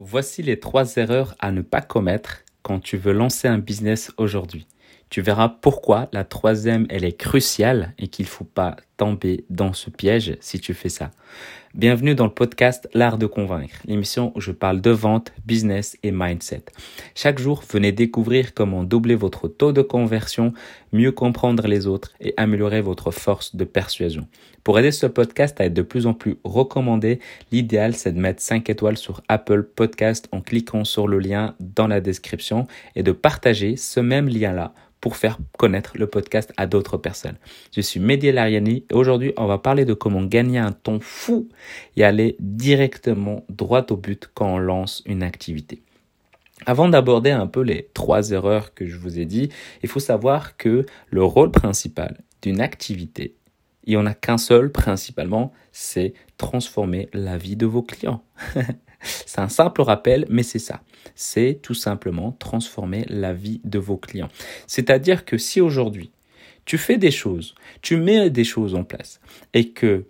Voici les trois erreurs à ne pas commettre quand tu veux lancer un business aujourd'hui. Tu verras pourquoi la troisième, elle est cruciale et qu'il faut pas tomber dans ce piège si tu fais ça. Bienvenue dans le podcast L'Art de Convaincre, l'émission où je parle de vente, business et mindset. Chaque jour, venez découvrir comment doubler votre taux de conversion, mieux comprendre les autres et améliorer votre force de persuasion. Pour aider ce podcast à être de plus en plus recommandé, l'idéal c'est de mettre 5 étoiles sur Apple Podcast en cliquant sur le lien dans la description et de partager ce même lien-là pour faire connaître le podcast à d'autres personnes. Je suis Mehdi Lariani aujourd'hui on va parler de comment gagner un ton fou et aller directement droit au but quand on lance une activité. Avant d'aborder un peu les trois erreurs que je vous ai dit, il faut savoir que le rôle principal d'une activité, il n'y en a qu'un seul principalement, c'est transformer la vie de vos clients. C'est un simple rappel, mais c'est ça. C'est tout simplement transformer la vie de vos clients. C'est-à-dire que si aujourd'hui, tu fais des choses, tu mets des choses en place et que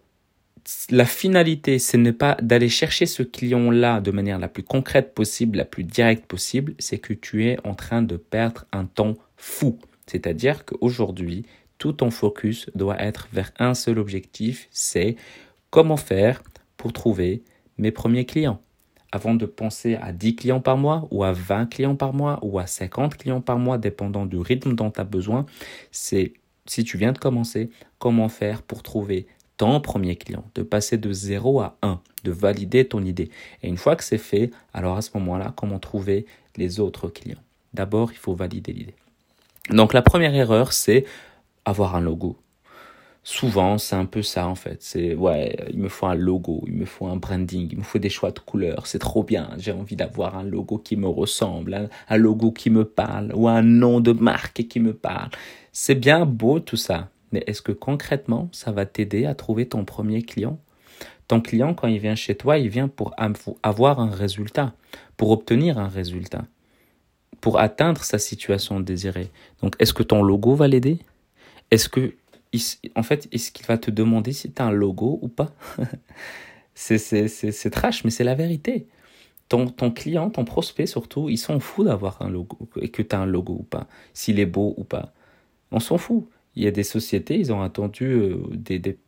la finalité, ce n'est pas d'aller chercher ce client-là de manière la plus concrète possible, la plus directe possible, c'est que tu es en train de perdre un temps fou. C'est-à-dire qu'aujourd'hui, tout ton focus doit être vers un seul objectif, c'est comment faire pour trouver mes premiers clients avant de penser à 10 clients par mois ou à 20 clients par mois ou à 50 clients par mois, dépendant du rythme dont tu as besoin, c'est si tu viens de commencer, comment faire pour trouver ton premier client, de passer de 0 à 1, de valider ton idée. Et une fois que c'est fait, alors à ce moment-là, comment trouver les autres clients? D'abord, il faut valider l'idée. Donc la première erreur, c'est avoir un logo souvent, c'est un peu ça en fait. C'est ouais, il me faut un logo, il me faut un branding, il me faut des choix de couleurs. C'est trop bien. J'ai envie d'avoir un logo qui me ressemble, un, logo qui me parle ou un nom de marque qui me parle. C'est bien beau tout ça, mais est-ce que concrètement, ça va t'aider à trouver ton premier client? Ton client, quand il vient chez toi, il vient pour avoir un résultat, pour obtenir un résultat, pour atteindre sa situation désirée. Donc, est-ce que ton logo va l'aider? Est-ce que en fait, est-ce qu'il va te demander si tu as un logo ou pas? C'est trash, mais c'est la vérité. Ton, ton, client, ton prospect surtout, ils s'en fout d'avoir un logo, et que tu as un logo ou pas, s'il est beau ou pas. On s'en fout. Il y a des sociétés, ils ont attendu euh,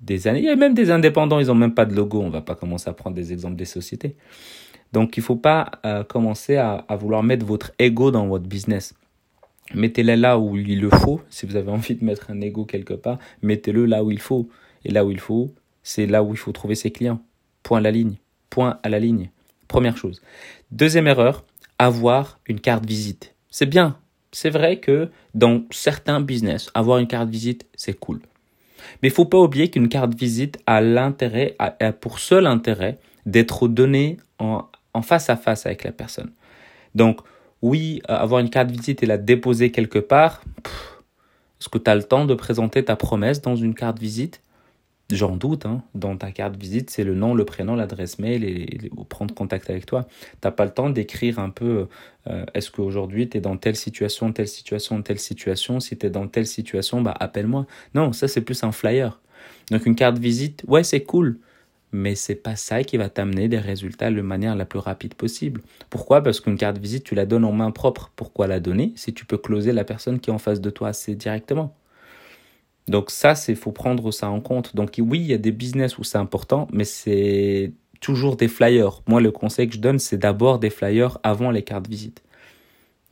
des, années. Il y a même des indépendants, ils n'ont même pas de logo. On va pas commencer à prendre des exemples des sociétés. Donc il faut pas euh, commencer à, à vouloir mettre votre ego dans votre business. Mettez-le là où il le faut. Si vous avez envie de mettre un ego quelque part, mettez-le là où il faut. Et là où il faut, c'est là où il faut trouver ses clients. Point à la ligne. Point à la ligne. Première chose. Deuxième erreur, avoir une carte visite. C'est bien. C'est vrai que dans certains business, avoir une carte visite, c'est cool. Mais il faut pas oublier qu'une carte visite a l'intérêt, a, pour seul intérêt d'être donnée en, en face à face avec la personne. Donc, oui, avoir une carte visite et la déposer quelque part, est-ce que tu as le temps de présenter ta promesse dans une carte visite? J'en doute, hein. dans ta carte visite, c'est le nom, le prénom, l'adresse mail et, prendre contact avec toi. T'as pas le temps d'écrire un peu euh, est-ce qu'aujourd'hui tu es dans telle situation, telle situation, telle situation? Si tu es dans telle situation, bah appelle-moi. Non, ça c'est plus un flyer. Donc une carte visite, ouais, c'est cool mais c'est pas ça qui va t'amener des résultats de manière la plus rapide possible. Pourquoi? Parce qu'une carte visite, tu la donnes en main propre. Pourquoi la donner? Si tu peux closer la personne qui est en face de toi assez directement Donc ça, c'est faut prendre ça en compte. Donc oui, il y a des business où c'est important, mais c'est toujours des flyers. Moi, le conseil que je donne, c'est d'abord des flyers avant les cartes visite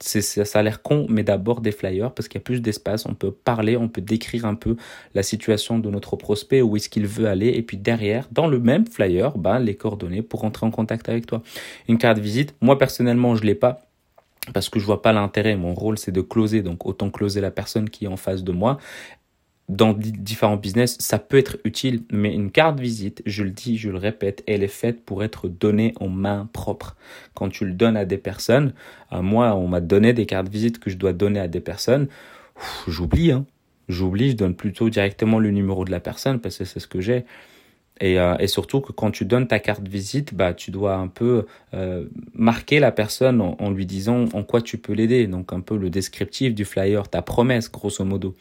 ça a l'air con, mais d'abord des flyers parce qu'il y a plus d'espace. On peut parler, on peut décrire un peu la situation de notre prospect, où est-ce qu'il veut aller, et puis derrière, dans le même flyer, ben, les coordonnées pour rentrer en contact avec toi. Une carte visite, moi personnellement, je l'ai pas parce que je vois pas l'intérêt. Mon rôle, c'est de closer, donc autant closer la personne qui est en face de moi dans différents business, ça peut être utile, mais une carte visite, je le dis, je le répète, elle est faite pour être donnée en main propre. Quand tu le donnes à des personnes, à moi, on m'a donné des cartes visite que je dois donner à des personnes, j'oublie, hein. J'oublie, je donne plutôt directement le numéro de la personne parce que c'est ce que j'ai. Et, euh, et, surtout que quand tu donnes ta carte visite, bah, tu dois un peu euh, marquer la personne en, lui disant en quoi tu peux l'aider. Donc un peu le descriptif du flyer, ta promesse grosso modo.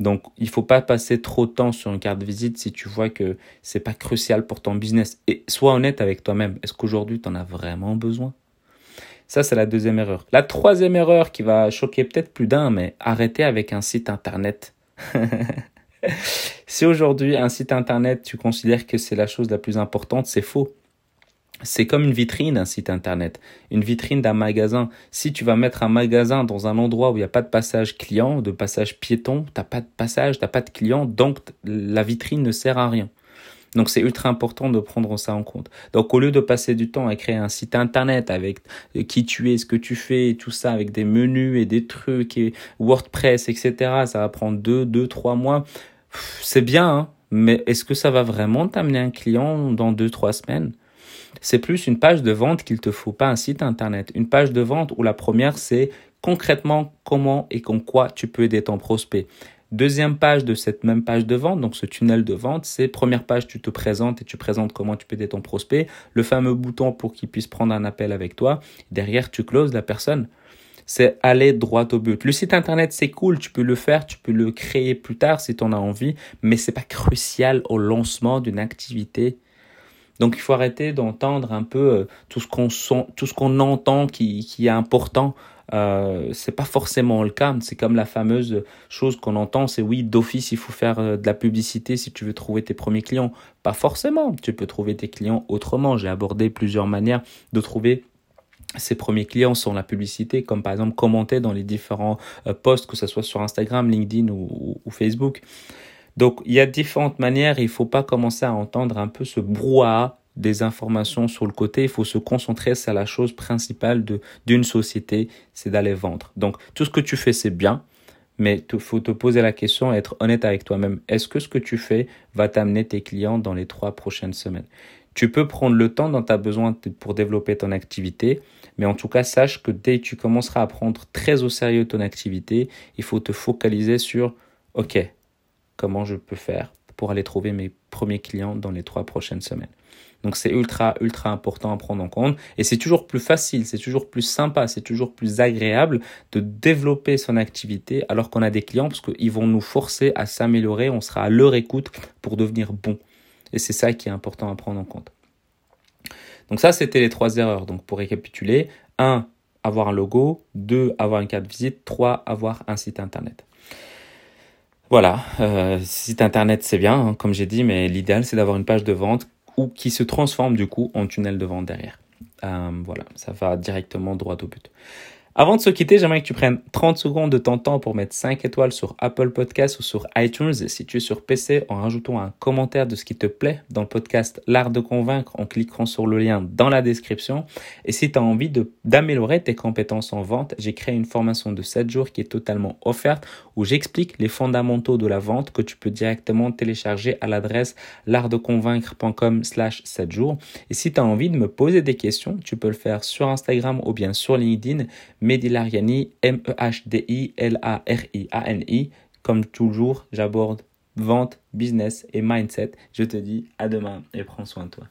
Donc il faut pas passer trop de temps sur une carte visite si tu vois que c'est pas crucial pour ton business. Et sois honnête avec toi-même. Est-ce qu'aujourd'hui tu en as vraiment besoin? Ça, c'est la deuxième erreur. La troisième erreur qui va choquer peut-être plus d'un, mais arrêtez avec un site internet. si aujourd'hui un site internet, tu considères que c'est la chose la plus importante, c'est faux. C'est comme une vitrine, un site internet, une vitrine d'un magasin. Si tu vas mettre un magasin dans un endroit où il n'y a pas de passage client, de passage piéton, t'as pas de passage, t'as pas de client, donc la vitrine ne sert à rien. Donc c'est ultra important de prendre ça en compte. Donc au lieu de passer du temps à créer un site internet avec qui tu es, ce que tu fais, tout ça, avec des menus et des trucs et WordPress, etc., ça va prendre deux, deux, trois mois. C'est bien, hein, mais est-ce que ça va vraiment t'amener un client dans deux, trois semaines? C'est plus une page de vente qu'il te faut, pas un site internet. Une page de vente où la première c'est concrètement comment et con quoi tu peux aider ton prospect. Deuxième page de cette même page de vente, donc ce tunnel de vente, c'est première page, tu te présentes et tu présentes comment tu peux aider ton prospect. Le fameux bouton pour qu'il puisse prendre un appel avec toi. Derrière, tu closes la personne. C'est aller droit au but. Le site internet, c'est cool, tu peux le faire, tu peux le créer plus tard si tu en as envie, mais c'est pas crucial au lancement d'une activité. Donc il faut arrêter d'entendre un peu euh, tout ce qu'on entend qui, qui est important euh, c'est pas forcément le cas. C'est comme la fameuse chose qu'on entend, c'est oui, d'office, il faut faire euh, de la publicité si tu veux trouver tes premiers clients. Pas forcément. Tu peux trouver tes clients autrement. J'ai abordé plusieurs manières de trouver ses premiers clients sans la publicité, comme par exemple commenter dans les différents euh, posts, que ce soit sur Instagram, LinkedIn ou, Facebook. Donc il y a différentes manières. Il faut pas commencer à entendre un peu ce brouhaha des informations sur le côté, il faut se concentrer sur la chose principale d'une société, c'est d'aller vendre. Donc tout ce que tu fais c'est bien, mais il faut te poser la question et être honnête avec toi-même. Est-ce que ce que tu fais va t'amener tes clients dans les trois prochaines semaines? Tu peux prendre le temps dont tu as besoin pour développer ton activité, mais en tout cas sache que dès que tu commenceras à prendre très au sérieux ton activité, il faut te focaliser sur OK, comment je peux faire pour aller trouver mes premiers clients dans les trois prochaines semaines. Donc c'est ultra, ultra important à prendre en compte. Et c'est toujours plus facile, c'est toujours plus sympa, c'est toujours plus agréable de développer son activité alors qu'on a des clients parce qu'ils vont nous forcer à s'améliorer, on sera à leur écoute pour devenir bon. Et c'est ça qui est important à prendre en compte. Donc ça, c'était les trois erreurs. Donc pour récapituler, 1. Avoir un logo. 2. Avoir une carte visite. 3. Avoir un site internet. Voilà, euh, site internet c'est bien, hein, comme j'ai dit, mais l'idéal c'est d'avoir une page de vente ou qui se transforme du coup en tunnel de vente derrière. Euh, voilà, ça va directement droit au but. Avant de se quitter, j'aimerais que tu prennes 30 secondes de ton temps pour mettre 5 étoiles sur Apple Podcasts ou sur iTunes. Si tu es sur PC, en rajoutant un commentaire de ce qui te plaît dans le podcast L'Art de Convaincre en cliquant sur le lien dans la description. Et si tu as envie d'améliorer tes compétences en vente, j'ai créé une formation de 7 jours qui est totalement offerte où j'explique les fondamentaux de la vente que tu peux directement télécharger à l'adresse l'artdeconvaincre.com slash 7 jours. Et si tu as envie de me poser des questions, tu peux le faire sur Instagram ou bien sur LinkedIn Medilariani, M-E-H-D-I-L-A-R-I-A-N-I. Comme toujours, j'aborde vente, business et mindset. Je te dis à demain et prends soin de toi.